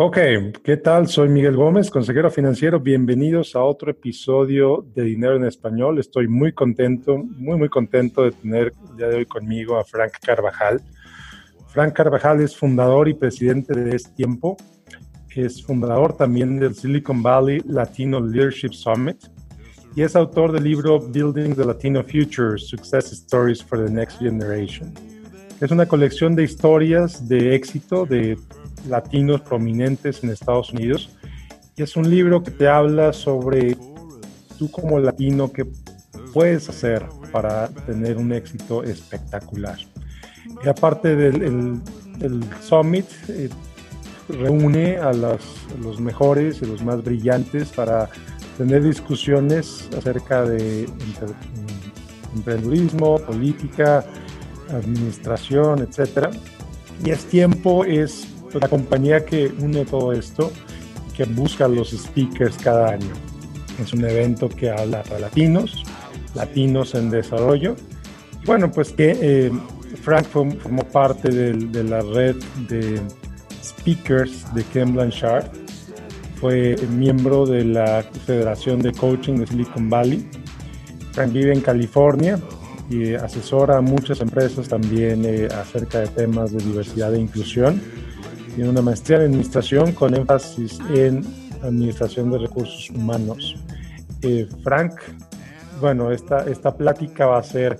Ok, ¿qué tal? Soy Miguel Gómez, consejero financiero. Bienvenidos a otro episodio de Dinero en Español. Estoy muy contento, muy, muy contento de tener el día de hoy conmigo a Frank Carvajal. Frank Carvajal es fundador y presidente de Es Tiempo. Es fundador también del Silicon Valley Latino Leadership Summit y es autor del libro Building the Latino Future, Success Stories for the Next Generation. Es una colección de historias de éxito de latinos prominentes en Estados Unidos. Y es un libro que te habla sobre tú como latino qué puedes hacer para tener un éxito espectacular. Y aparte del Summit, eh, reúne a, los mejores y los más brillantes para tener discusiones acerca de emprendedurismo, política, administración, etc. Y es tiempo, es la compañía que une todo esto, que busca los speakers cada año. Es un evento que habla para latinos, latinos en desarrollo. Bueno, pues que eh, Frank formó parte de, la red de speakers de Ken Blanchard. Fue miembro de la Federación de Coaching de Silicon Valley. Frank vive en California y asesora a muchas empresas también eh, acerca de temas de diversidad e inclusión tiene una maestría en administración con énfasis en administración de recursos humanos. Eh, Frank, bueno, esta, esta plática va a ser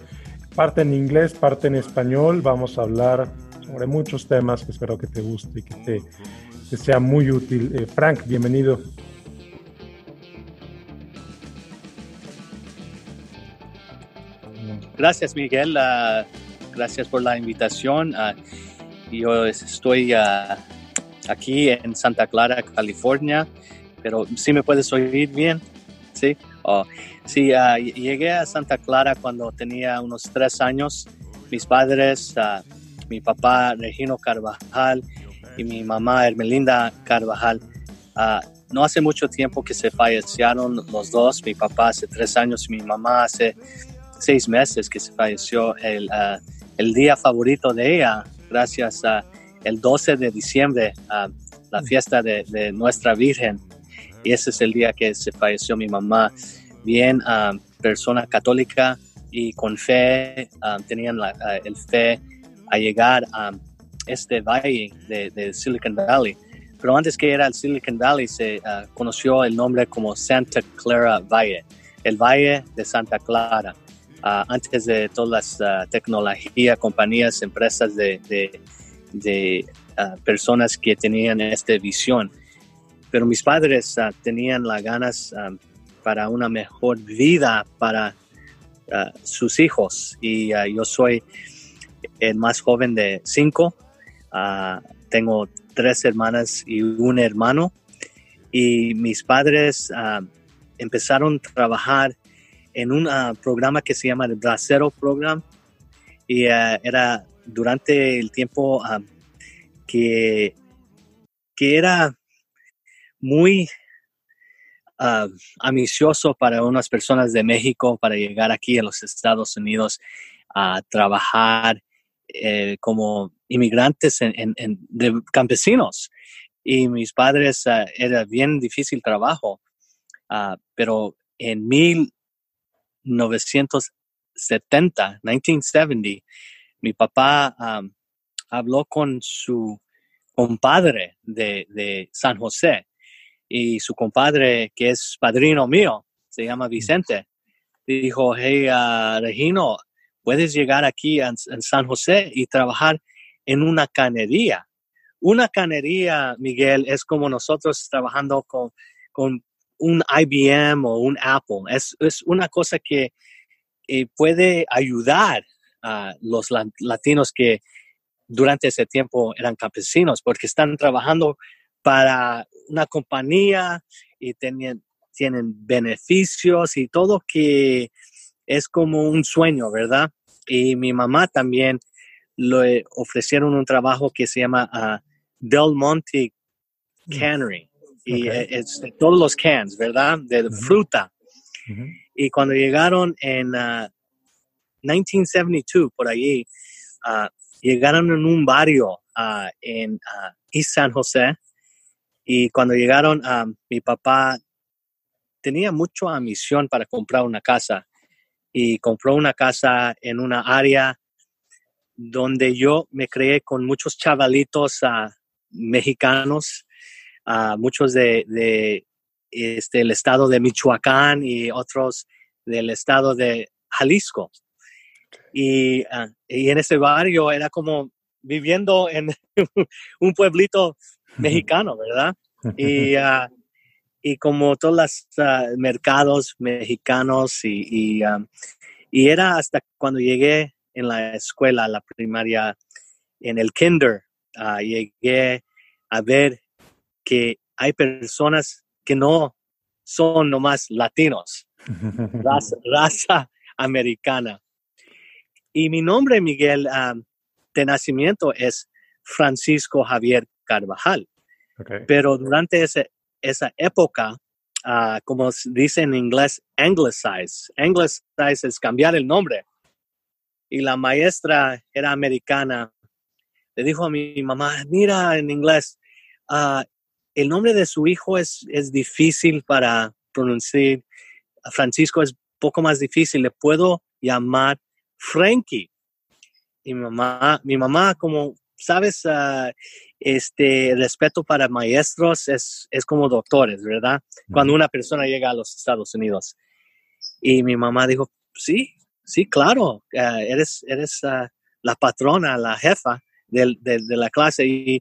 parte en inglés, parte en español. Vamos a hablar sobre muchos temas que espero que te guste y que te sea muy útil. Eh, Frank, bienvenido. Gracias, Miguel. Ah, gracias por la invitación. Uh, yo estoy ah, aquí en Santa Clara, California, pero sí me puedes oír bien, ¿sí? Oh, sí, ah, llegué a Santa Clara cuando tenía unos tres años. Mis padres, ah, mi papá Regino Carvajal y mi mamá Hermelinda Carvajal, no hace mucho tiempo que se fallecieron los dos, mi papá hace tres años y mi mamá hace seis meses que se falleció. El, el día favorito de ella gracias a el 12 de diciembre, a la fiesta de, nuestra Virgen. Y ese es el día que se falleció mi mamá. Bien, persona católica y con fe, tenían la, el fe a llegar a este valle de, Silicon Valley. Pero antes que era el Silicon Valley, se conoció el nombre como Santa Clara Valle, el Valle de Santa Clara. Ah, antes de todas las ah, tecnologías, compañías, empresas de, ah, personas que tenían esta visión. Pero mis padres tenían las ganas para una mejor vida para sus hijos y yo soy el más joven de cinco. tengo tres hermanas y un hermano y mis padres empezaron a trabajar en un ah, programa que se llama el Bracero Program y ah, era durante el tiempo ah, que, que era muy ambicioso para unas personas de México para llegar aquí a los Estados Unidos a trabajar eh, como inmigrantes en, campesinos. Y mis padres, era bien difícil trabajo, pero en mil 1970, 1970, mi papá habló con su compadre de, San José y su compadre, que es padrino mío, se llama Vicente, dijo, hey, uh, Regino, puedes llegar aquí en, San José y trabajar en una canería. Una canería, Miguel, es como nosotros trabajando con, con un IBM o un Apple. Es, una cosa que eh, puede ayudar a los latinos que durante ese tiempo eran campesinos, porque están trabajando para una compañía y tienen, tienen beneficios y todo que es como un sueño, ¿verdad? Y mi mamá también le ofrecieron un trabajo que se llama ah, Del Monte mm. Cannery y es, todos los cans, ¿verdad? De fruta. Y cuando llegaron en 1972, ah, por allí, ah, llegaron en un barrio ah, en East San José Y cuando llegaron, mi papá tenía mucha ambición para comprar una casa. Y compró una casa en una área donde yo me creé con muchos chavalitos uh, mexicanos, uh, muchos de, de este, el estado de Michoacán y otros del estado de Jalisco. Y, uh, y en ese barrio era como viviendo en un pueblito mexicano, ¿verdad? Y, y como todos los mercados mexicanos y, y, y era hasta cuando llegué en la escuela, la primaria, en el kinder, uh, llegué a ver que hay personas que no son nomás latinos, raza, raza americana. Y mi nombre, Miguel, um, de nacimiento es Francisco Javier Carvajal. Okay. Pero durante ese, esa época, uh, como dice en inglés, anglicize. Anglicize es cambiar el nombre y la maestra era americana. Le dijo a mi mamá, mira en inglés, uh, el nombre de su hijo es, es difícil para pronunciar. Francisco es poco más difícil. Le puedo llamar Frankie. Y mi mamá, mi mamá como sabes, uh, este respeto para maestros es, es como doctores, ¿verdad? Cuando una persona llega a los Estados Unidos. Y mi mamá dijo, sí, sí, claro, uh, eres, eres uh, la patrona, la jefa de, de, de la clase. Y,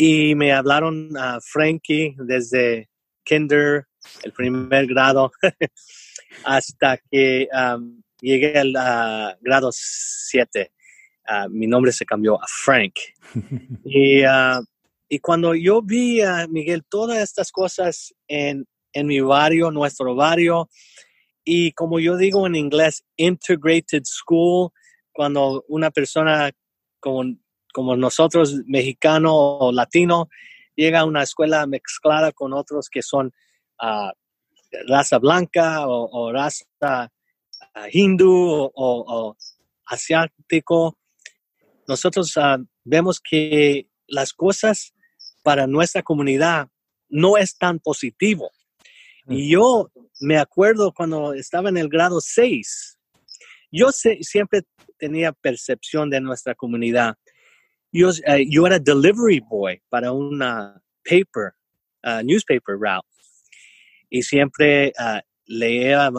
y me hablaron a Frankie desde kinder, el primer grado, hasta que um, llegué al uh, grado 7. Uh, mi nombre se cambió a Frank. y, uh, y, cuando yo vi a Miguel todas estas cosas en, en mi barrio, nuestro barrio, y como yo digo en inglés, integrated school, cuando una persona como, como nosotros, mexicano o latino, llega a una escuela mezclada con otros que son uh, raza blanca o, o raza uh, hindú o, o, asiático, nosotros uh, vemos que las cosas para nuestra comunidad no es tan positivo. Y yo me acuerdo cuando estaba en el grado 6, yo sé, siempre tenía percepción de nuestra comunidad. Yo, uh, yo era delivery boy para una paper, uh, newspaper route. Y siempre uh, leía,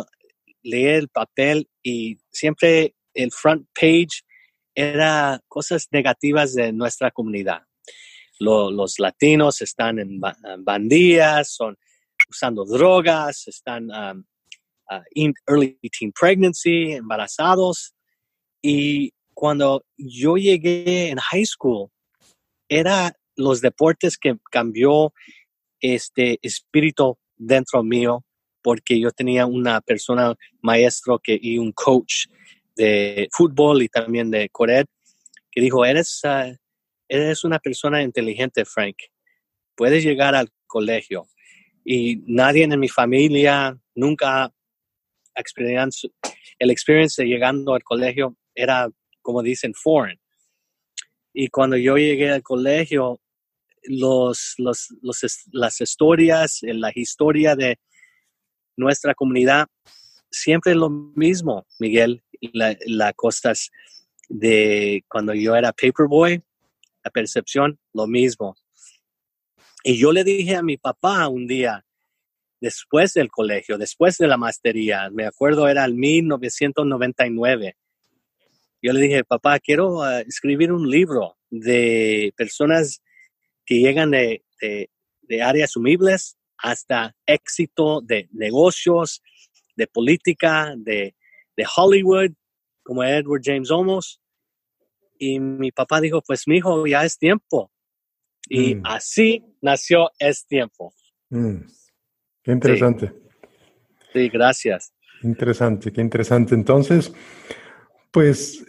leía el papel y siempre el front page era cosas negativas de nuestra comunidad. Lo, los latinos están en bandillas, son usando drogas, están um, uh, early teen pregnancy, embarazados. Y cuando yo llegué en high school, era los deportes que cambió este espíritu dentro mío, porque yo tenía una persona maestro que, y un coach de fútbol y también de Cored, que dijo, eres, uh, eres una persona inteligente, Frank. Puedes llegar al colegio, y nadie en mi familia nunca experiencia, el experiencia llegando al colegio era, como dicen, foreign. Y cuando yo llegué al colegio, los, los, las historias, la historia de nuestra comunidad, siempre lo mismo, Miguel, la cosas de cuando yo era paperboy, la percepción, lo mismo. Y yo le dije a mi papá un día, después del colegio, después de la maestría, me acuerdo era el 1999, yo le dije, papá, quiero uh, escribir un libro de personas que llegan de, de, de, áreas humildes hasta éxito de negocios, de política, de, de Hollywood, como Edward James Olmos. Y mi papá dijo, pues mi hijo, ya es tiempo. Y mm. así nació Es Tiempo. Mm. Qué interesante. Sí. sí, gracias. Interesante, qué interesante. Entonces, pues,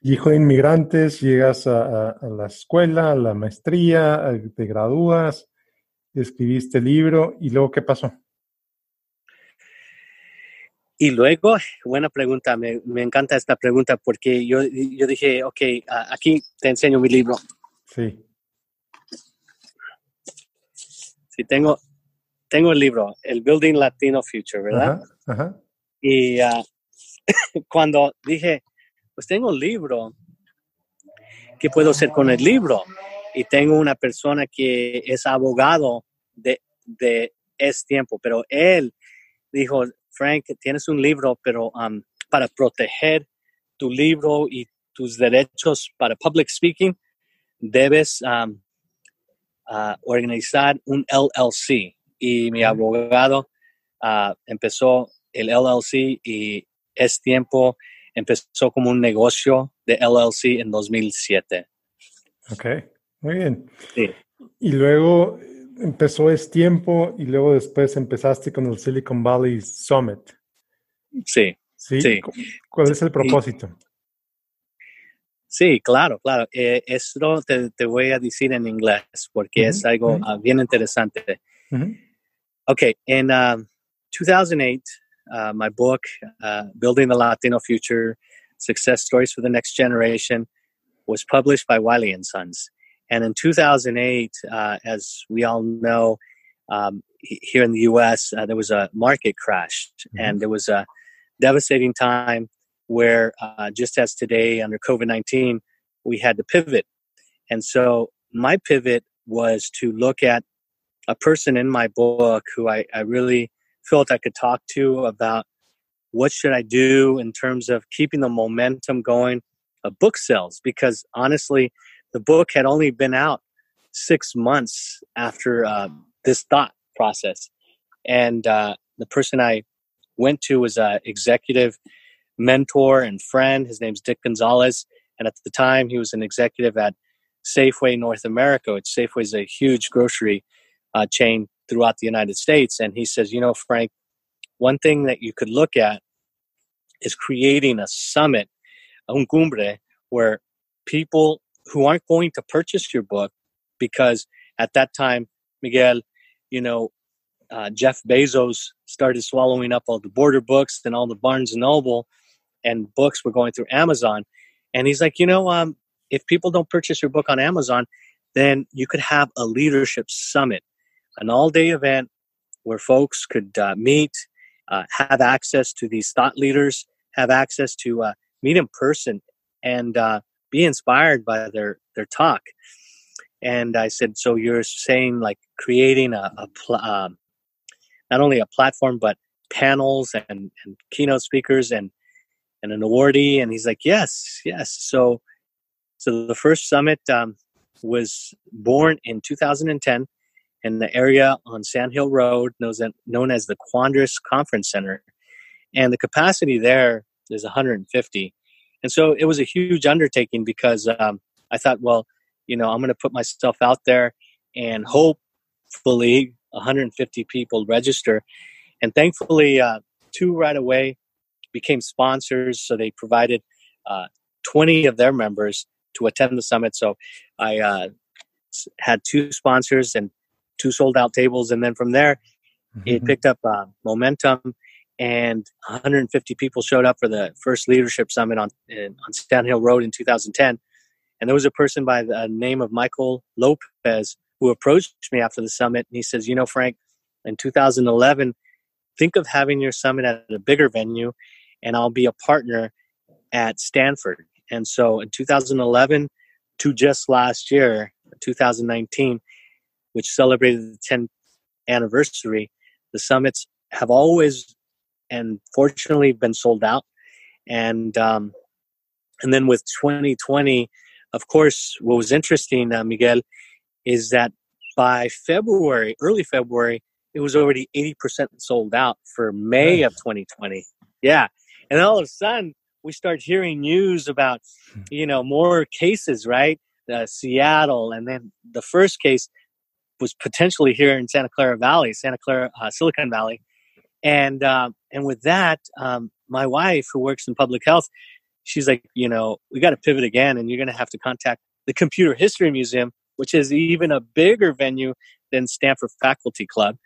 hijo de inmigrantes, llegas a, a, la escuela, a la maestría, te gradúas, escribiste el libro y luego, ¿qué pasó? Y luego, buena pregunta, me, me, encanta esta pregunta porque yo, yo dije, ok, aquí te enseño mi libro. Sí. Sí, tengo, tengo el libro, el Building Latino Future, ¿verdad? Ajá, ajá. Y ah, cuando dije, pues tengo el libro, ¿qué puedo hacer con el libro? Y tengo una persona que es abogado de, de es tiempo, pero él dijo, Frank, tienes un libro, pero um, para proteger tu libro y tus derechos para public speaking, debes um, uh, organizar un LLC. Y mi abogado uh, empezó el LLC y es tiempo empezó como un negocio de LLC en 2007. Ok, muy bien. Sí. Y luego empezó Es Tiempo y luego después empezaste con el Silicon Valley Summit. Sí, ¿Sí? Sí. Cu- ¿Cuál es el propósito? sí, claro, claro. Eh, esto te, te voy a decir en inglés porque es algo ah, bien interesante. Ujú, Okay, in um, 2008, uh, my book, uh, Building the Latino Future Success Stories for the Next Generation, was published by Wiley and Sons. And in 2008, uh, as we all know, um, here in the US, uh, there was a market crash and there was a devastating time where, uh, just as today under COVID 19, we had to pivot. And so my pivot was to look at a person in my book who I, I really felt I could talk to about what should I do in terms of keeping the momentum going of book sales because honestly the book had only been out six months after uh, this thought process. And uh, the person I went to was a executive mentor and friend. His name's Dick Gonzalez. And at the time he was an executive at Safeway North America which Safeway is a huge grocery uh, chain throughout the United States. And he says, you know, Frank, one thing that you could look at is creating a summit, un cumbre, where people who aren't going to purchase your book, because at that time, Miguel, you know, uh, Jeff Bezos started swallowing up all the Borders books and all the Barnes and Noble, and books were going through Amazon. And he's like, you know, um, if people don't purchase your book on Amazon, then you could have a leadership summit an all day event where folks could uh, meet, uh, have access to these thought leaders, have access to uh, meet in person, and uh, be inspired by their, their talk. And I said, So you're saying like creating a, a pl- um, not only a platform, but panels and, and keynote speakers and, and an awardee? And he's like, Yes, yes. So, so the first summit um, was born in 2010 in the area on Sand Hill Road, known, as the Quadrus Conference Center. And the capacity there is 150. And so it was a huge undertaking because um, I thought, well, you know, I'm going to put myself out there and hopefully 150 people register. And thankfully, uh, two right away became sponsors. So they provided uh, 20 of their members to attend the summit. So I uh, had two sponsors and two sold out tables. And then from there, it Mhm. picked up uh, momentum and 150 people showed up for the first leadership summit on, in, on Sand Hill Road in 2010. And there was a person by the name of Michael Lopez who approached me after the summit. And he says, You know, Frank, in 2011, think of having your summit at a bigger venue, and I'll be a partner at Stanford. And so in 2011 to just last year, 2019, which celebrated the 10th anniversary, the summits have always and fortunately been sold out. And um, and then with 2020, of course, what was interesting, uh, Miguel, is that by February, early February, it was already 80% sold out for May of 2020. Yeah. And all of a sudden, we start hearing news about, you know, more cases, right? Uh, Seattle. And then the first case was potentially here in Santa Clara Valley, Santa Clara, uh, Silicon Valley. And, um, and with that, um, my wife, who works in public health, she's like, you know, we got to pivot again, and you're going to have to contact the Computer History Museum, which is even a bigger venue than Stanford Faculty Club.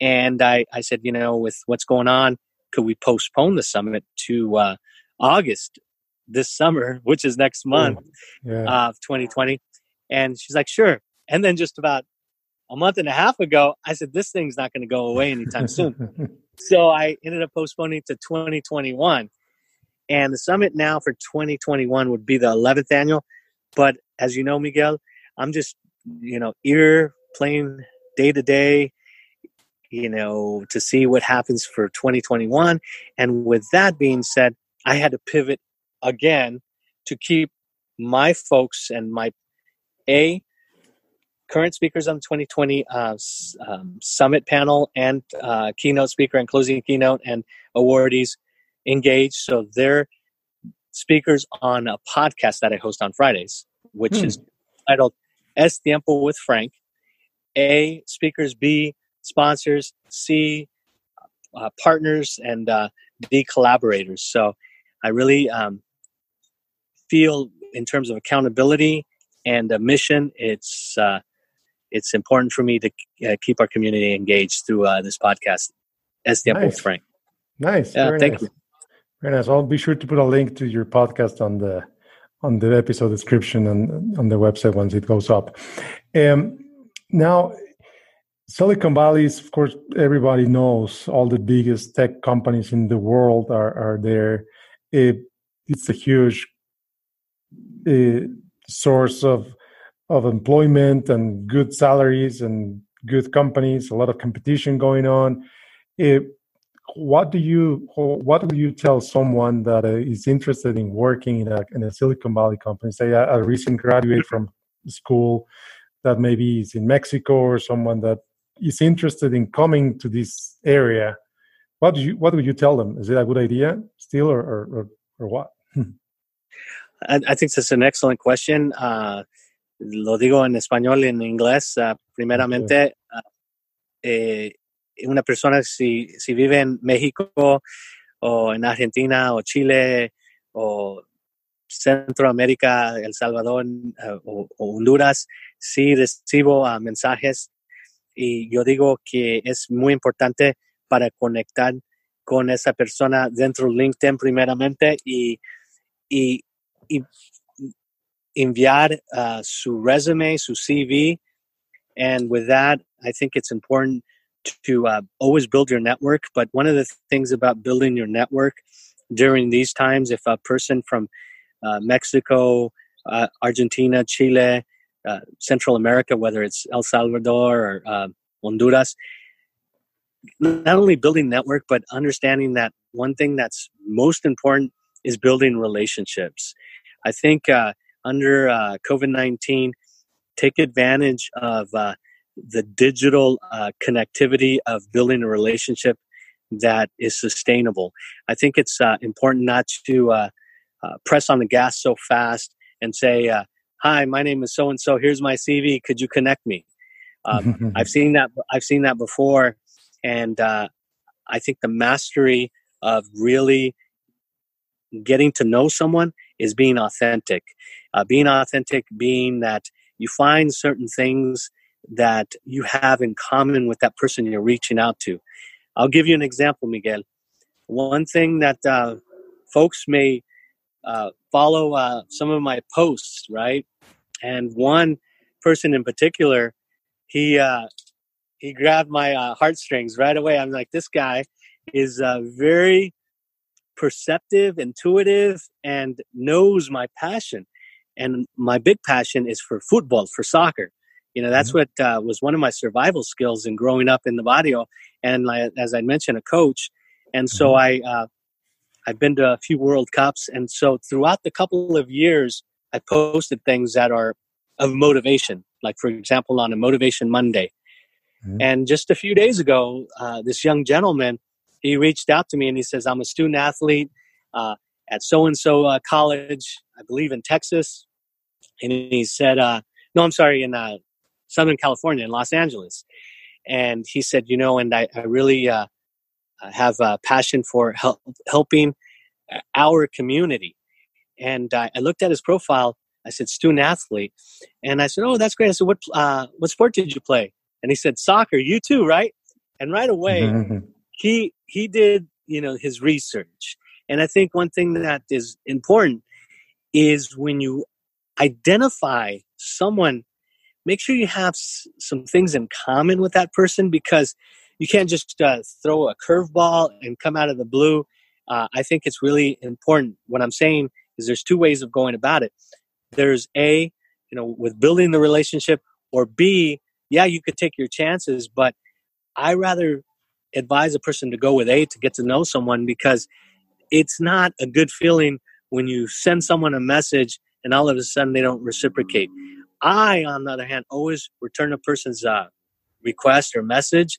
And I, I said, you know, with what's going on, could we postpone the summit to uh, August this summer, which is next month Yeah. uh, of 2020? And she's like, sure. And then just about a month and a half ago, I said, this thing's not going to go away anytime soon. so I ended up postponing to 2021. And the summit now for 2021 would be the 11th annual. But as you know, Miguel, I'm just, you know, ear playing day to day, you know, to see what happens for 2021. And with that being said, I had to pivot again to keep my folks and my A, current speakers on the 2020 uh, um, summit panel and uh, keynote speaker and closing keynote and awardees engaged. So they're speakers on a podcast that I host on Fridays, which hmm. is titled Es Tiempo with Frank. A, speakers, B, sponsors, C, uh, partners, and uh, D, collaborators. So I really um, feel in terms of accountability and a mission, it's uh, it's important for me to uh, keep our community engaged through uh, this podcast. Es Tiempo nice. Frank. Nice. Yeah, thank nice. you. Very nice. I'll be sure to put a link to your podcast on the on the episode description and on the website once it goes up. Um, now, Silicon Valley is, of course, everybody knows all the biggest tech companies in the world are, are there. It, it's a huge uh, source of of employment and good salaries and good companies, a lot of competition going on. It, what do you what will you tell someone that uh, interested in working in a, in a Silicon Valley company, say a, a recent graduate from school that maybe is in Mexico or someone that is interested in coming to this area? What do you what would you tell them? Is it a good idea still, or or, or, or what? I, I, think that's an excellent question. Uh, lo digo en español y en inglés. Uh, primeramente, uh, eh, una persona si, si vive en México o en Argentina o Chile o Centroamérica, El Salvador uh, o, o, Honduras, sí recibo mensajes y yo digo que es muy importante para conectar con esa persona dentro de LinkedIn primeramente y, y, y enviar uh, su resume, su CV. And with that, I think it's important to uh, always build your network. But one of the things about building your network during these times, if a person from uh, Mexico, uh, Argentina, Chile, uh, Central America, whether it's El Salvador or uh, Honduras, not only building network, but understanding that one thing that's most important is building relationships. I think uh, under uh, COVID 19, take advantage of uh, the digital uh, connectivity of building a relationship that is sustainable. I think it's uh, important not to uh, uh, press on the gas so fast and say, "Hi, my name is so and so. Here's my CV. Could you connect me?" Um, I've seen that. I've seen that before, and I think the mastery of really getting to know someone is being authentic. Uh, being authentic, being that you find certain things that you have in common with that person you're reaching out to. I'll give you an example, Miguel. One thing that uh, folks may uh, follow uh, some of my posts, right? And one person in particular, he uh, he grabbed my uh, heartstrings right away. I'm like, this guy is very perceptive, intuitive, and knows my passion. And my big passion is for football, for soccer. You know, that's mm-hmm. what uh, was one of my survival skills in growing up in the barrio. And as I mentioned, a coach. And so mm-hmm. I, uh, I've been to a few World Cups. And so throughout the couple of years, I posted things that are of motivation, like, for example, on a Motivation Monday. And just a few days ago, uh, this young gentleman he reached out to me and he says, I'm a student athlete uh, at so and so college, I believe in Texas. And he said, uh, No, I'm sorry, in uh, Southern California, in Los Angeles. And he said, You know, and I, I really uh, have a passion for help, helping our community. And I looked at his profile. I said, student athlete. And I said, Oh, that's great. I said, What, uh, what sport did you play? And he said, Soccer. You too, right? And right away, he he did you know his research and i think one thing that is important is when you identify someone make sure you have s- some things in common with that person because you can't just uh, throw a curveball and come out of the blue. Uh, I think it's really important. What I'm saying is there's two ways of going about it. There's A, you know, with building the relationship, or B, yeah, you could take your chances, but I rather advise a person to go with A to get to know someone because it's not a good feeling when you send someone a message and all of a sudden they don't reciprocate. I, on the other hand, always return a person's uh, request or message,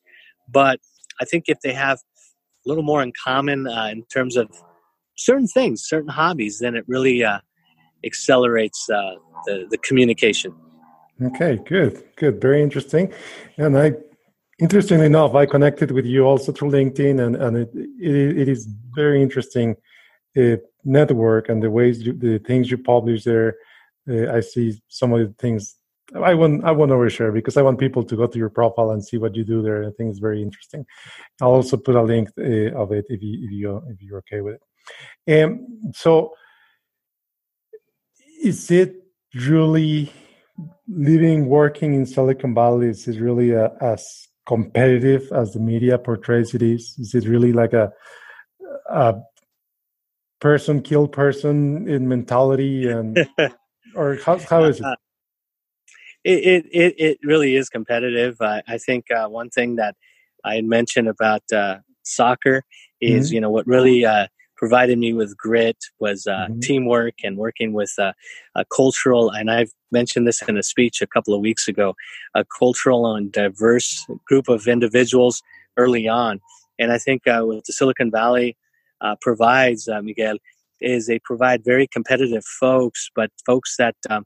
but I think if they have a little more in common uh, in terms of certain things, certain hobbies, then it really uh, accelerates uh, the, the communication. Okay, good, good, very interesting. And I, interestingly enough, I connected with you also through LinkedIn, and and it it, it is very interesting uh, network and the ways you, the things you publish there. Uh, I see some of the things I want I want to overshare because I want people to go to your profile and see what you do there. I think it's very interesting. I'll also put a link uh, of it if you if you if you're okay with it. Um, so, is it really living working in Silicon Valley? Is it really uh, as competitive as the media portrays it is? Is it really like a, a person kill person in mentality and or how how is it? Uh, it, it, it really is competitive. Uh, I think uh, one thing that I had mentioned about uh, soccer is, mm-hmm. you know, what really uh, provided me with grit was uh, mm-hmm. teamwork and working with uh, a cultural, and I've mentioned this in a speech a couple of weeks ago, a cultural and diverse group of individuals early on. And I think with the Silicon Valley provides, Miguel, is they provide very competitive folks, but folks that um,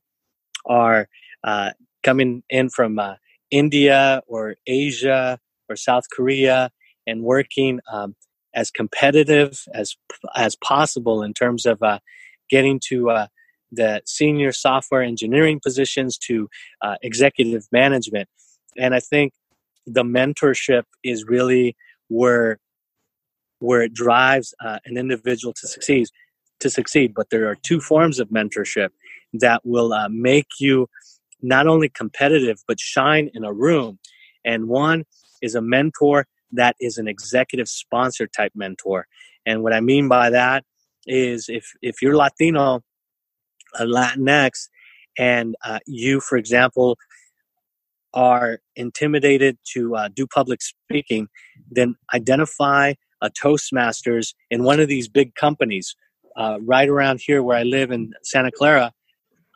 are uh, coming in from uh, India or Asia or South Korea and working um, as competitive as as possible in terms of uh, getting to uh, the senior software engineering positions to uh, executive management. And I think the mentorship is really where where it drives uh, an individual to succeed to succeed. But there are two forms of mentorship that will uh, make you not only competitive but shine in a room. And one is a mentor that is an executive sponsor type mentor. And what I mean by that is if if you're Latino, a Latinx, and uh, you, for example, are intimidated to uh, do public speaking, then identify a Toastmasters in one of these big companies. Uh, right around here where I live in Santa Clara,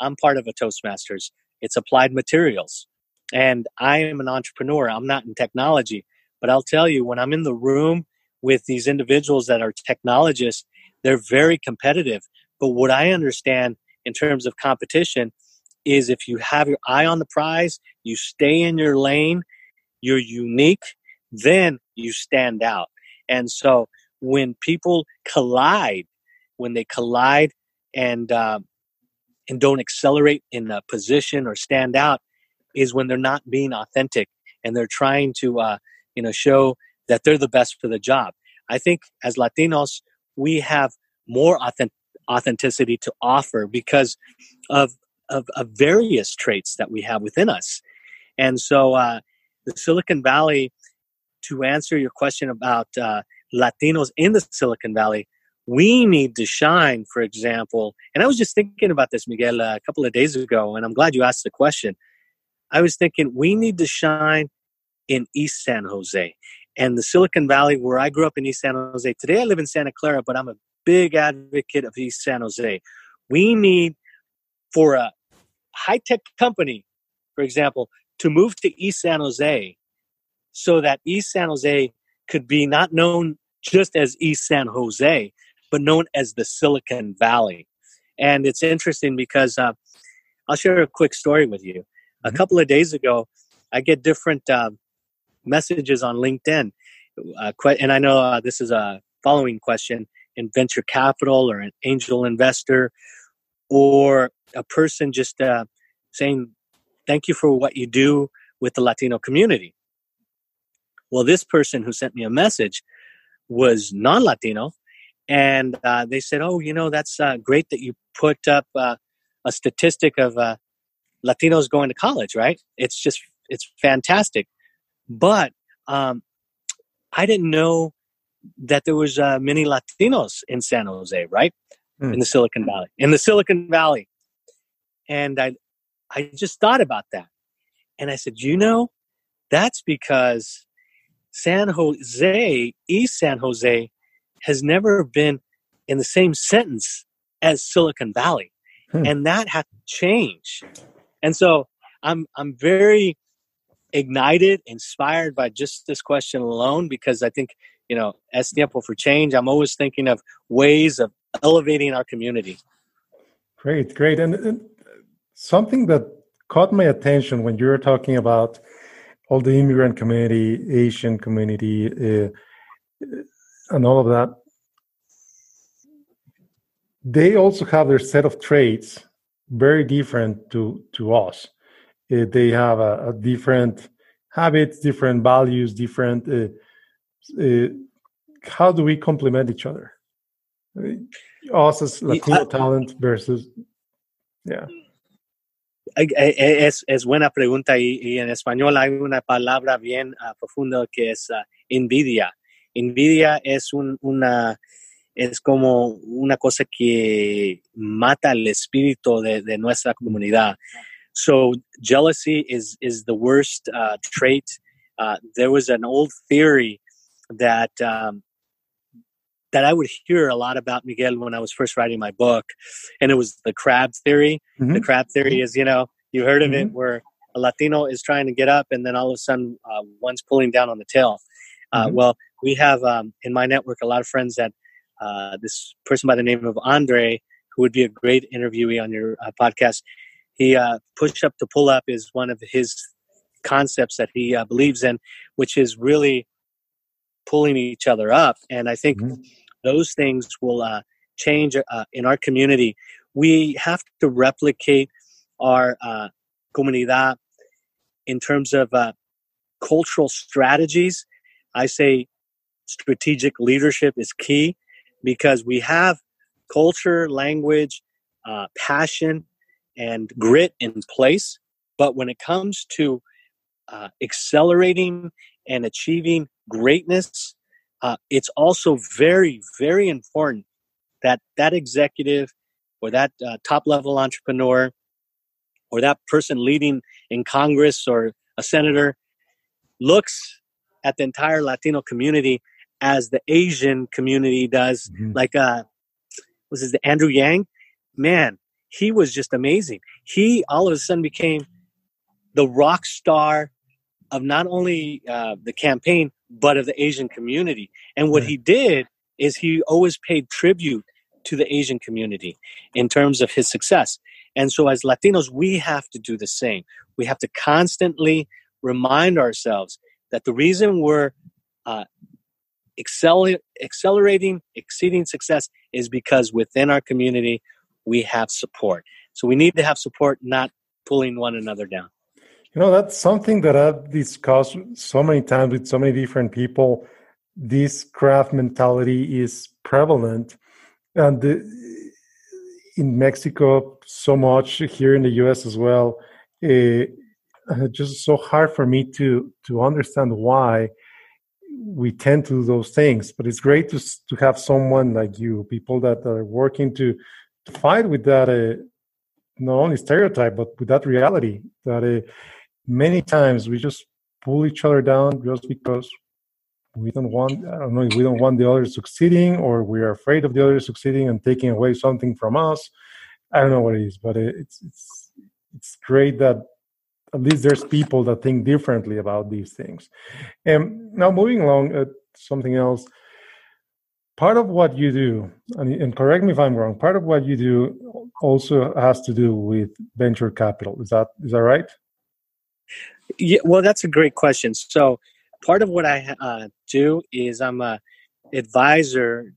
I'm part of a Toastmasters. It's applied materials. And I am an entrepreneur. I'm not in technology. But I'll tell you, when I'm in the room with these individuals that are technologists, they're very competitive. But what I understand in terms of competition is if you have your eye on the prize, you stay in your lane, you're unique, then you stand out. And so when people collide, when they collide and uh, and don't accelerate in a position or stand out is when they're not being authentic and they're trying to uh, you know show that they're the best for the job. I think as latinos we have more authentic, authenticity to offer because of, of, of various traits that we have within us. And so uh, the silicon valley to answer your question about uh, latinos in the silicon valley we need to shine, for example. And I was just thinking about this, Miguel, a couple of days ago, and I'm glad you asked the question. I was thinking we need to shine in East San Jose and the Silicon Valley, where I grew up in East San Jose. Today I live in Santa Clara, but I'm a big advocate of East San Jose. We need for a high tech company, for example, to move to East San Jose so that East San Jose could be not known just as East San Jose, but known as the Silicon Valley. And it's interesting because uh, I'll share a quick story with you. A mm-hmm. couple of days ago, I get different uh, messages on LinkedIn. Uh, and I know uh, this is a following question in venture capital or an angel investor or a person just uh, saying, Thank you for what you do with the Latino community. Well, this person who sent me a message was non Latino and uh, they said, "Oh, you know, that's uh, great that you put up uh, a statistic of uh, Latinos going to college, right? It's just it's fantastic. But um, I didn't know that there was uh, many Latinos in San Jose, right? Mm. In the Silicon Valley, in the Silicon Valley, and I, I just thought about that, and I said, you know, that's because San Jose, East San Jose, has never been in the same sentence as Silicon Valley, hmm. and that has to change. And so I'm I'm very ignited, inspired by just this question alone because I think you know, as tiempo for change, I'm always thinking of ways of elevating our community. Great, great, and, and something that caught my attention when you were talking about all the immigrant community, Asian community, uh, and all of that. They also have their set of traits very different to to us. Uh, they have a, a, different habits, different values, different. Uh, uh how do we complement each other? Us as Latino talent versus, yeah. Es, es buena pregunta y, en español hay una palabra bien uh, profunda que es uh, envidia. Envidia es un, una es como una cosa que mata el espíritu de, de nuestra comunidad. So jealousy is is the worst uh, trait. There was an old theory that um, that I would hear a lot about Miguel when I was first writing my book, and it was the crab theory. Mm-hmm. The crab theory is, you know, you heard of mm-hmm. it, where a Latino is trying to get up, and then all of a sudden, uh, one's pulling down on the tail. Uh, mm-hmm. Well, we have um, in my network a lot of friends that uh, this person by the name of Andre, who would be a great interviewee on your uh, podcast. He uh, push up to pull up is one of his concepts that he uh, believes in, which is really pulling each other up. And I think mm-hmm. Those things will uh, change uh, in our community. We have to replicate our uh, comunidad in terms of uh, cultural strategies. I say strategic leadership is key because we have culture, language, uh, passion, and grit in place. But when it comes to uh, accelerating and achieving greatness, uh, it's also very, very important that that executive or that uh, top level entrepreneur or that person leading in Congress or a senator looks at the entire Latino community as the Asian community does. Mm-hmm. Like, uh, was this the Andrew Yang? Man, he was just amazing. He all of a sudden became the rock star of not only uh, the campaign but of the Asian community. And what he did is he always paid tribute to the Asian community in terms of his success. And so, as Latinos, we have to do the same. We have to constantly remind ourselves that the reason we're uh, excel- accelerating, exceeding success is because within our community we have support. So we need to have support, not pulling one another down. You know, that's something that I've discussed so many times with so many different people. This crab mentality is prevalent. And the, in Mexico, so much here in the US as well. Uh, just so hard for me to to understand why we tend to do those things. But it's great to to have someone like you, people that are working to, to fight with that uh, not only stereotype but with that reality that uh, many times we just pull each other down just because we don't want I don't know we don't want the other succeeding or we are afraid of the other succeeding and taking away something from us. I don't know what it is, but it's it's it's great that at least there's people that think differently about these things. And now moving along, uh, something else. Part of what you do, and, and correct me if I'm wrong. Part of what you do also has to do with venture capital. Is that is that right? Yeah, well, that's a great question. So, part of what I uh, do is I'm a advisor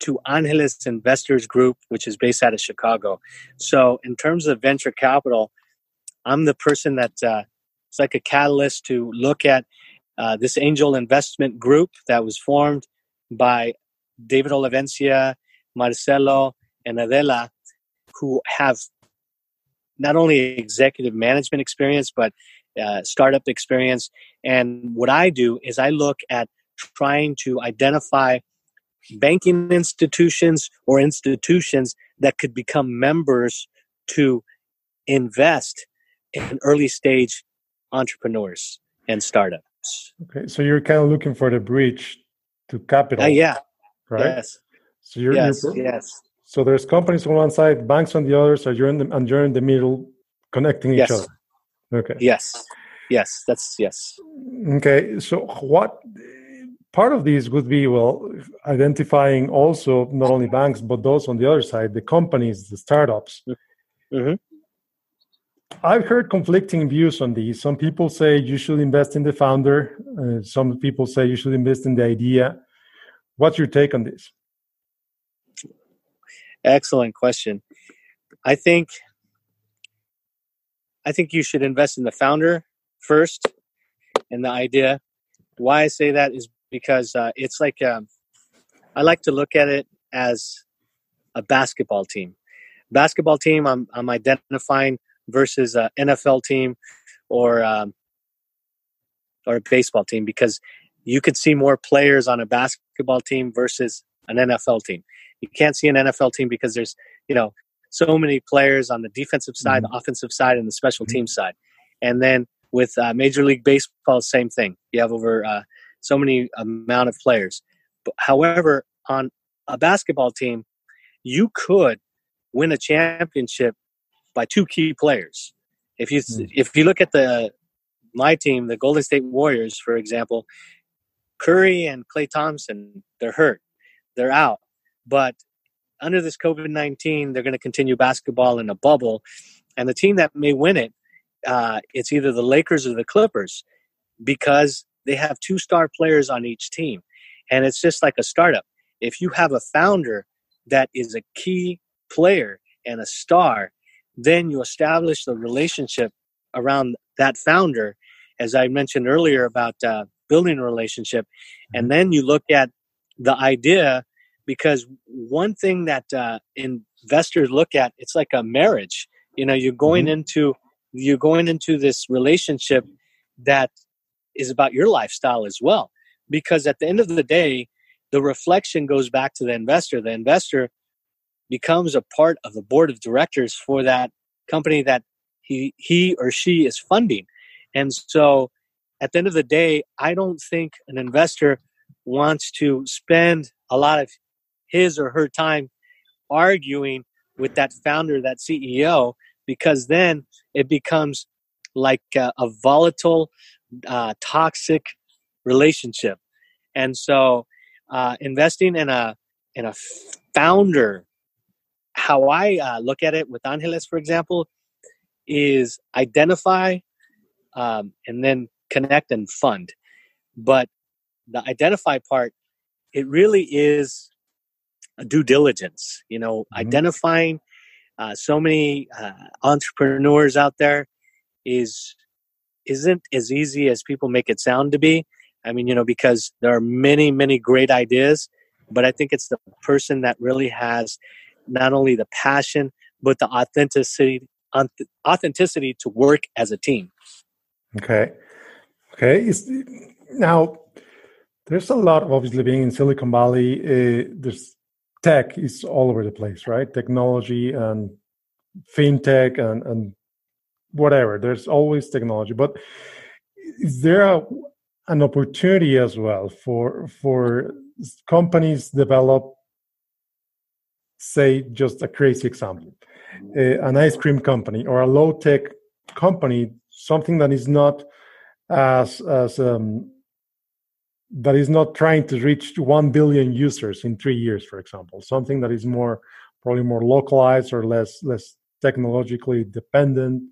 to Angeles Investors Group, which is based out of Chicago. So, in terms of venture capital, I'm the person that uh, it's like a catalyst to look at uh, this angel investment group that was formed by David Olivencia, Marcelo, and Adela, who have not only executive management experience, but uh, startup experience. And what I do is I look at trying to identify banking institutions or institutions that could become members to invest in early stage entrepreneurs and startups. Okay, so you're kind of looking for the bridge to capital. Uh, yeah. Right. Yes. So you're, yes. you're, yes. So there's companies on one side, banks on the other. So you're in the and you're in the middle, connecting each yes. other. Okay. Yes. Yes. That's yes. Okay. So what part of these would be well identifying also not only banks but those on the other side, the companies, the startups. Mm-hmm. I've heard conflicting views on these. Some people say you should invest in the founder. Uh, some people say you should invest in the idea. What's your take on this? Excellent question. I think I think you should invest in the founder first and the idea. Why I say that is because uh, it's like um, I like to look at it as a basketball team. Basketball team, I'm I'm identifying versus a NFL team or um, or a baseball team because you could see more players on a basketball team versus an NFL team. You can't see an NFL team because there's you know so many players on the defensive side, mm-hmm. the offensive side, and the special mm-hmm. team side. And then with uh, Major League Baseball, same thing. You have over uh, so many amount of players. But, however, on a basketball team, you could win a championship by two key players. If you mm. if you look at the my team, the Golden State Warriors, for example, Curry and Klay Thompson, they're hurt, they're out. But under this COVID nineteen, they're going to continue basketball in a bubble, and the team that may win it, uh, it's either the Lakers or the Clippers, because they have two star players on each team, and it's just like a startup. If you have a founder that is a key player and a star, then you establish the relationship around that founder, as I mentioned earlier about uh, building a relationship, and mm-hmm. then you look at the idea because one thing that uh, investors look at it's like a marriage. You know, you're going mm-hmm. into you're going into this relationship that is about your lifestyle as well. Because at the end of the day, the reflection goes back to the investor. The investor becomes a part of the board of directors for that company that he he or she is funding. And so at the end of the day, I don't think an investor wants to spend a lot of his or her time arguing with that founder, that CEO, because then it becomes like a, a volatile, uh, toxic relationship. And so, uh, investing in a in a founder how I uh, look at it with Angeles, for example, is identify um, and then connect and fund. But the identify part, it really is due diligence. You know, mm-hmm. identifying uh, so many uh, entrepreneurs out there is isn't as easy as people make it sound to be. I mean, you know, because there are many, many great ideas, but I think it's the person that really has not only the passion but the authenticity authenticity to work as a team. Okay, okay. Now there's a lot of obviously being in Silicon Valley. Uh, there's tech is all over the place, right? Technology and fintech and and whatever. There's always technology, but is there a, an opportunity as well for for companies develop say just a crazy example an ice cream company or a low tech company something that is not as as um, that is not trying to reach 1 billion users in 3 years for example. Something that is more probably more localized or less less technologically dependent.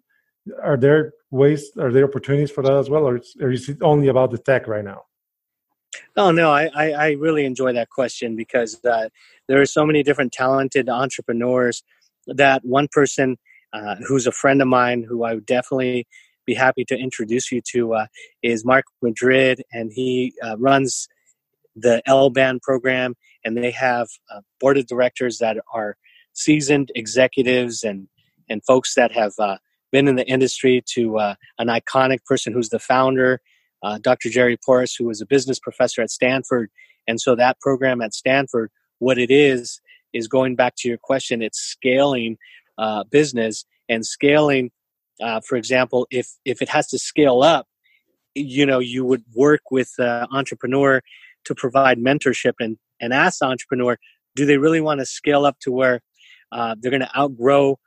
Are there ways are there opportunities for that as well or, or is it only about the tech right now? Oh no, I, I, I really enjoy that question because uh, there are so many different talented entrepreneurs that one person uh, who's a friend of mine who I would definitely be happy to introduce you to uh, is Mark Madrid, and he uh, runs the L band program, and they have a board of directors that are seasoned executives and and folks that have uh, been in the industry to uh, an iconic person who's the founder, uh, Dr. Jerry Porras, who was a business professor at Stanford. And so that program at Stanford, what it is, is going back to your question, it's scaling uh, business and scaling. Uh, for example, if if it has to scale up, you know, you would work with the entrepreneur to provide mentorship and and ask the entrepreneur, do they really want to scale up to where uh, they're going to outgrow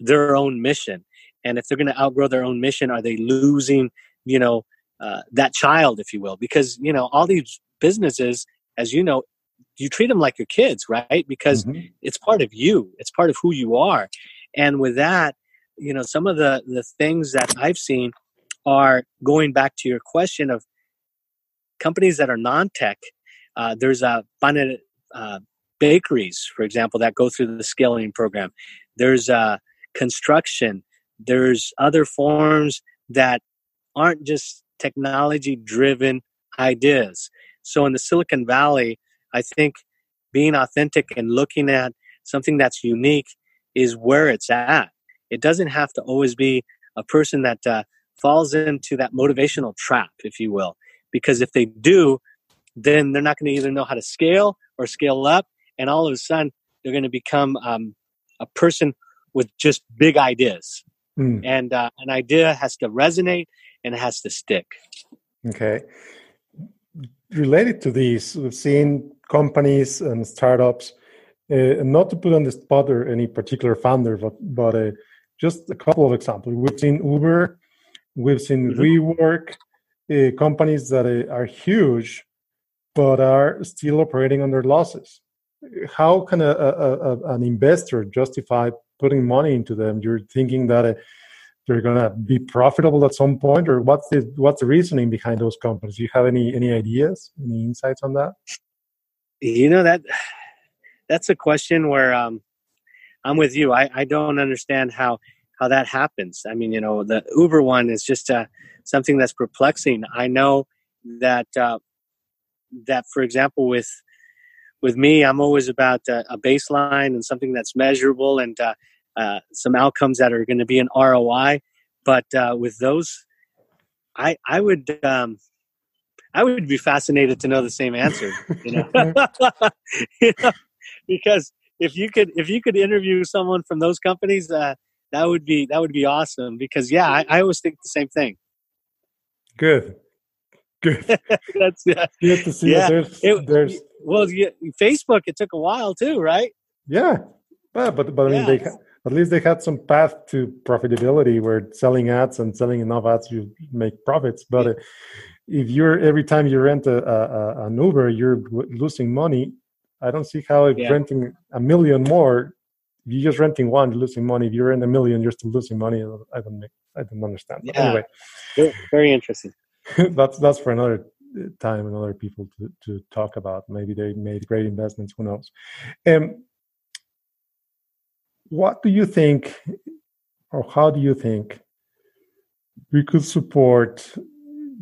their own mission? And if they're going to outgrow their own mission, are they losing, you know, uh, that child, if you will? Because you know, all these businesses, as you know, you treat them like your kids, right? Because mm-hmm. it's part of you, it's part of who you are. And with that, you know, some of the the things that I've seen are going back to your question of companies that are non-tech. Uh, there's a Planet uh, bakeries, for example, that go through the scaling program. There's uh, construction. There's other forms that aren't just technology driven ideas. So in the Silicon Valley, I think being authentic and looking at something that's unique is where it's at. It doesn't have to always be a person that uh, falls into that motivational trap, if you will. Because if they do, then they're not going to either know how to scale or scale up. And all of a sudden, they're going to become um, a person with just big ideas. Mm. And uh, an idea has to resonate and it has to stick. Okay. Related to these, we've seen companies and startups, uh, not to put on the spot or any particular founder, but, but uh, just a couple of examples. We've seen Uber, we've seen mm-hmm. WeWork, uh, companies that uh, are huge, but are still operating under losses. How can a, a, a, an investor justify putting money into them? You're thinking that uh, they're going to be profitable at some point, or what's the what's the reasoning behind those companies? Do you have any any ideas, any insights on that? You know that that's a question where um, I'm with you. I, I don't understand how how that happens. I mean, you know, the Uber one is just uh, something that's perplexing. I know that uh, that, for example, with with me, I'm always about uh, a baseline and something that's measurable and uh, uh, some outcomes that are going to be an ROI. But uh, with those, I I would um, I would be fascinated to know the same answer. You know, you know? because if you could if you could interview someone from those companies, uh, that would be that would be awesome. Because yeah, I, I always think the same thing. Good. Good. That's yeah. Good to see yeah. There's, it, there's well, yeah, Facebook. It took a while too, right? Yeah, but but, but I mean, they at least they had some path to profitability where selling ads and selling enough ads you make profits. But yeah. if you're every time you rent a, a, an Uber, you're losing money. I don't see how yeah. renting a million more, you're just renting one, you're losing money. If you rent a million, you're still losing money. I don't make, I don't understand. But yeah. anyway, very interesting. that's that's for another time and other people to, to talk about. Maybe they made great investments. Who knows? Um, what do you think, or how do you think we could support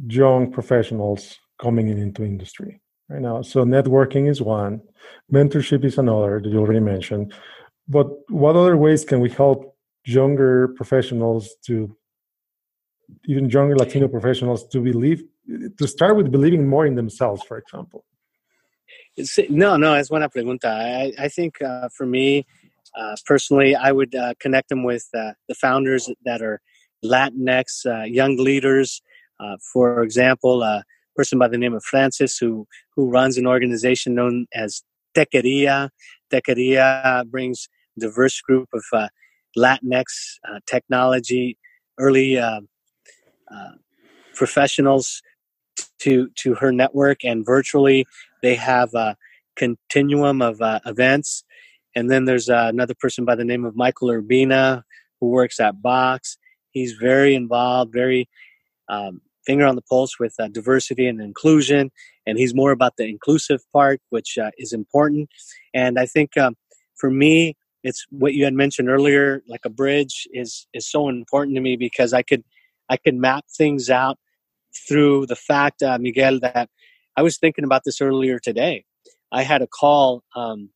young professionals coming in into industry right now? So networking is one, mentorship is another that you already mentioned. But what other ways can we help younger professionals to even younger Latino professionals to believe to start with believing more in themselves, for example? No, no, es buena pregunta. I, I think uh, for me, uh, personally, I would uh, connect them with uh, the founders that are Latinx uh, young leaders. Uh, for example, person by the name of Frances who who runs an organization known as Techqueria. Techqueria brings diverse group of uh, Latinx uh, technology, early uh, professionals to to her network, and virtually they have a continuum of events and then there's uh, another person by the name of Michael Urbina who works at Box. He's very involved, very um, finger on the pulse with uh, diversity and inclusion, and he's more about the inclusive part, which uh, is important. And I think um, for me, it's what you had mentioned earlier, like a bridge is is so important to me because I could I could map things out through the fact, uh, Miguel, that I was thinking about this earlier today. I had a call um,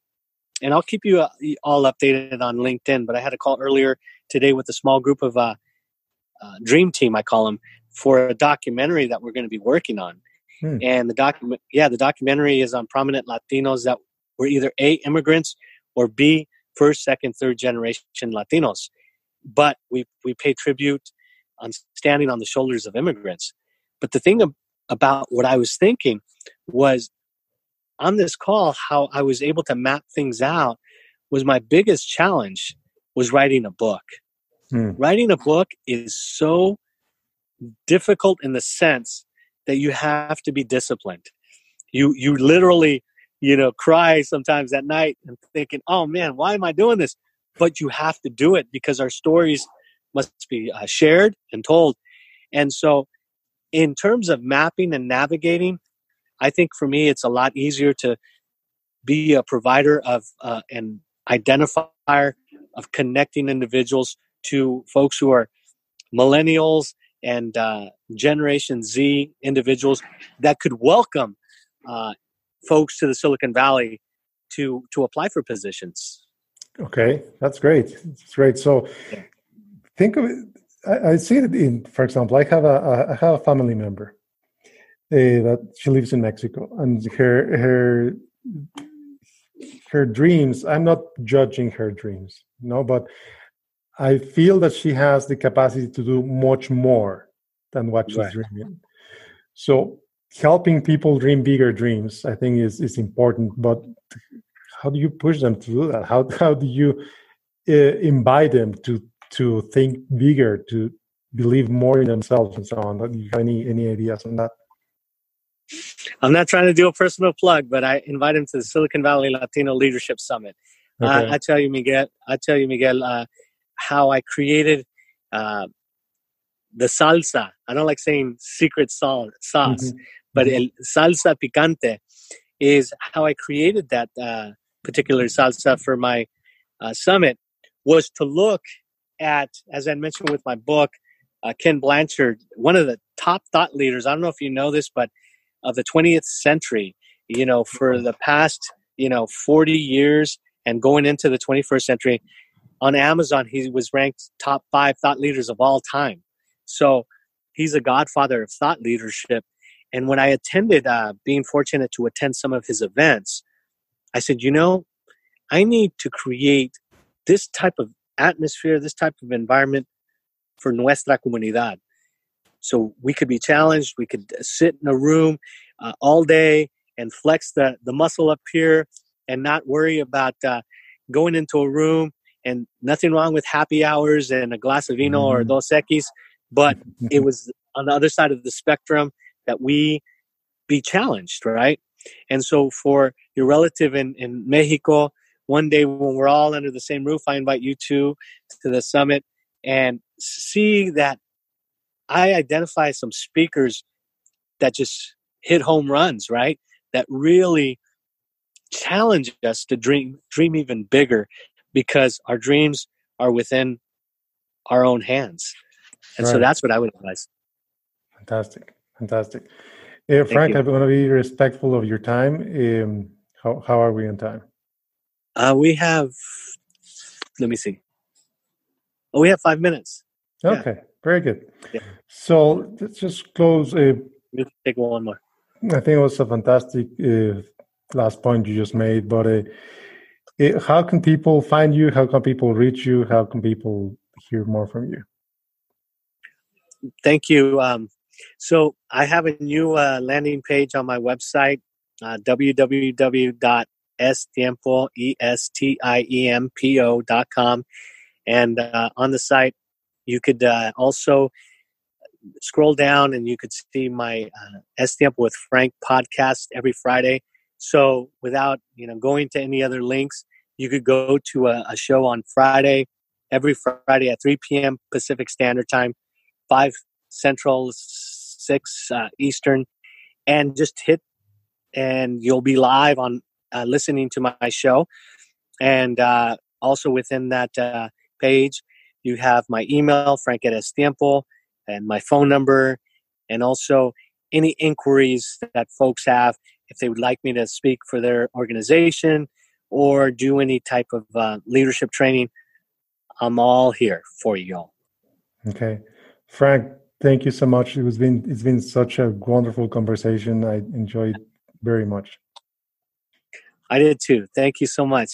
and I'll keep you uh, all updated on LinkedIn. But I had a call earlier today with a small group of uh, uh, dream team, I call them, for a documentary that we're going to be working on. Hmm. And the document, yeah, the documentary is on prominent Latinos that were either A, immigrants, or B, first, second, third generation Latinos. But we, we pay tribute on standing on the shoulders of immigrants. But the thing about what I was thinking was on this call, how I was able to map things out was my biggest challenge was writing a book. Hmm. Writing a book is so difficult in the sense that you have to be disciplined. You you literally, you know, cry sometimes at night and thinking, "Oh man, why am I doing this?" But you have to do it because our stories must be uh, shared and told. And so, in terms of mapping and navigating, I think for me, it's a lot easier to be a provider of uh, an identifier of connecting individuals to folks who are millennials and uh, Generation Z individuals that could welcome uh, folks to the Silicon Valley to to apply for positions. Okay, that's great. That's great. So, think of it. I, I see it in, for example, I have a I have a family member uh, that she lives in Mexico, and her her her dreams. I'm not judging her dreams, no, but I feel that she has the capacity to do much more than what she's right. dreaming. So helping people dream bigger dreams, I think, is is important. But how do you push them to do that? How how do you uh, invite them to to think bigger, to believe more in themselves, and so on? Do you have any any ideas on that? I'm not trying to do a personal plug, but I invite him to the Silicon Valley Latino Leadership Summit. Okay. Uh, I tell you, Miguel. I tell you, Miguel. Uh, how I created uh, the salsa. I don't like saying secret sauce, sauce mm-hmm. but mm-hmm. el salsa picante is how I created that uh, particular salsa for my uh, summit was to look at, as I mentioned with my book, uh, Ken Blanchard, one of the top thought leaders. I don't know if you know this, but of the 20th century, you know, for mm-hmm. the past, you know, 40 years and going into the 21st century, on Amazon, he was ranked top five thought leaders of all time. So he's a godfather of thought leadership. And when I attended, uh, being fortunate to attend some of his events, I said, you know, I need to create this type of atmosphere, this type of environment for nuestra comunidad. So we could be challenged. We could sit in a room uh, all day and flex the, the muscle up here and not worry about uh, going into a room and nothing wrong with happy hours and a glass of vino mm-hmm. or dos equis, but it was on the other side of the spectrum that we be challenged, right? And so for your relative in, in Mexico, one day when we're all under the same roof, I invite you to to the summit and see that I identify some speakers that just hit home runs, right? That really challenge us to dream dream even bigger because our dreams are within our own hands. And right. so that's what I would advise. Fantastic. Fantastic. Uh, Frank, I'm going to be respectful of your time. Um, how, how are we on time? Uh, we have, let me see. Oh, we have five minutes. Okay, yeah. very good. Yeah. So let's just close. Uh, let's take one more. I think it was a fantastic uh, last point you just made, but uh, it, how can people find you? How can people reach you? How can people hear more from you? Thank you. Um, so I have a new uh, landing page on my website, uh, www.estiempo, E-S-T-I-E-M-P-O dot com. And uh, on the site, you could uh, also scroll down and you could see my uh, Estiempo with Frank podcast every Friday. So without you know going to any other links, you could go to a, a show on Friday, every Friday at 3 p.m. Pacific Standard Time, 5 Central, 6 uh, Eastern, and just hit, and you'll be live on uh, listening to my show. And uh, also within that uh, page, you have my email, Frank at Estiempo, and my phone number, and also any inquiries that folks have if they would like me to speak for their organization or do any type of uh, leadership training, I'm all here for you all. Okay, Frank, thank you so much. It was been it's been such a wonderful conversation. I enjoyed very much. I did too. Thank you so much.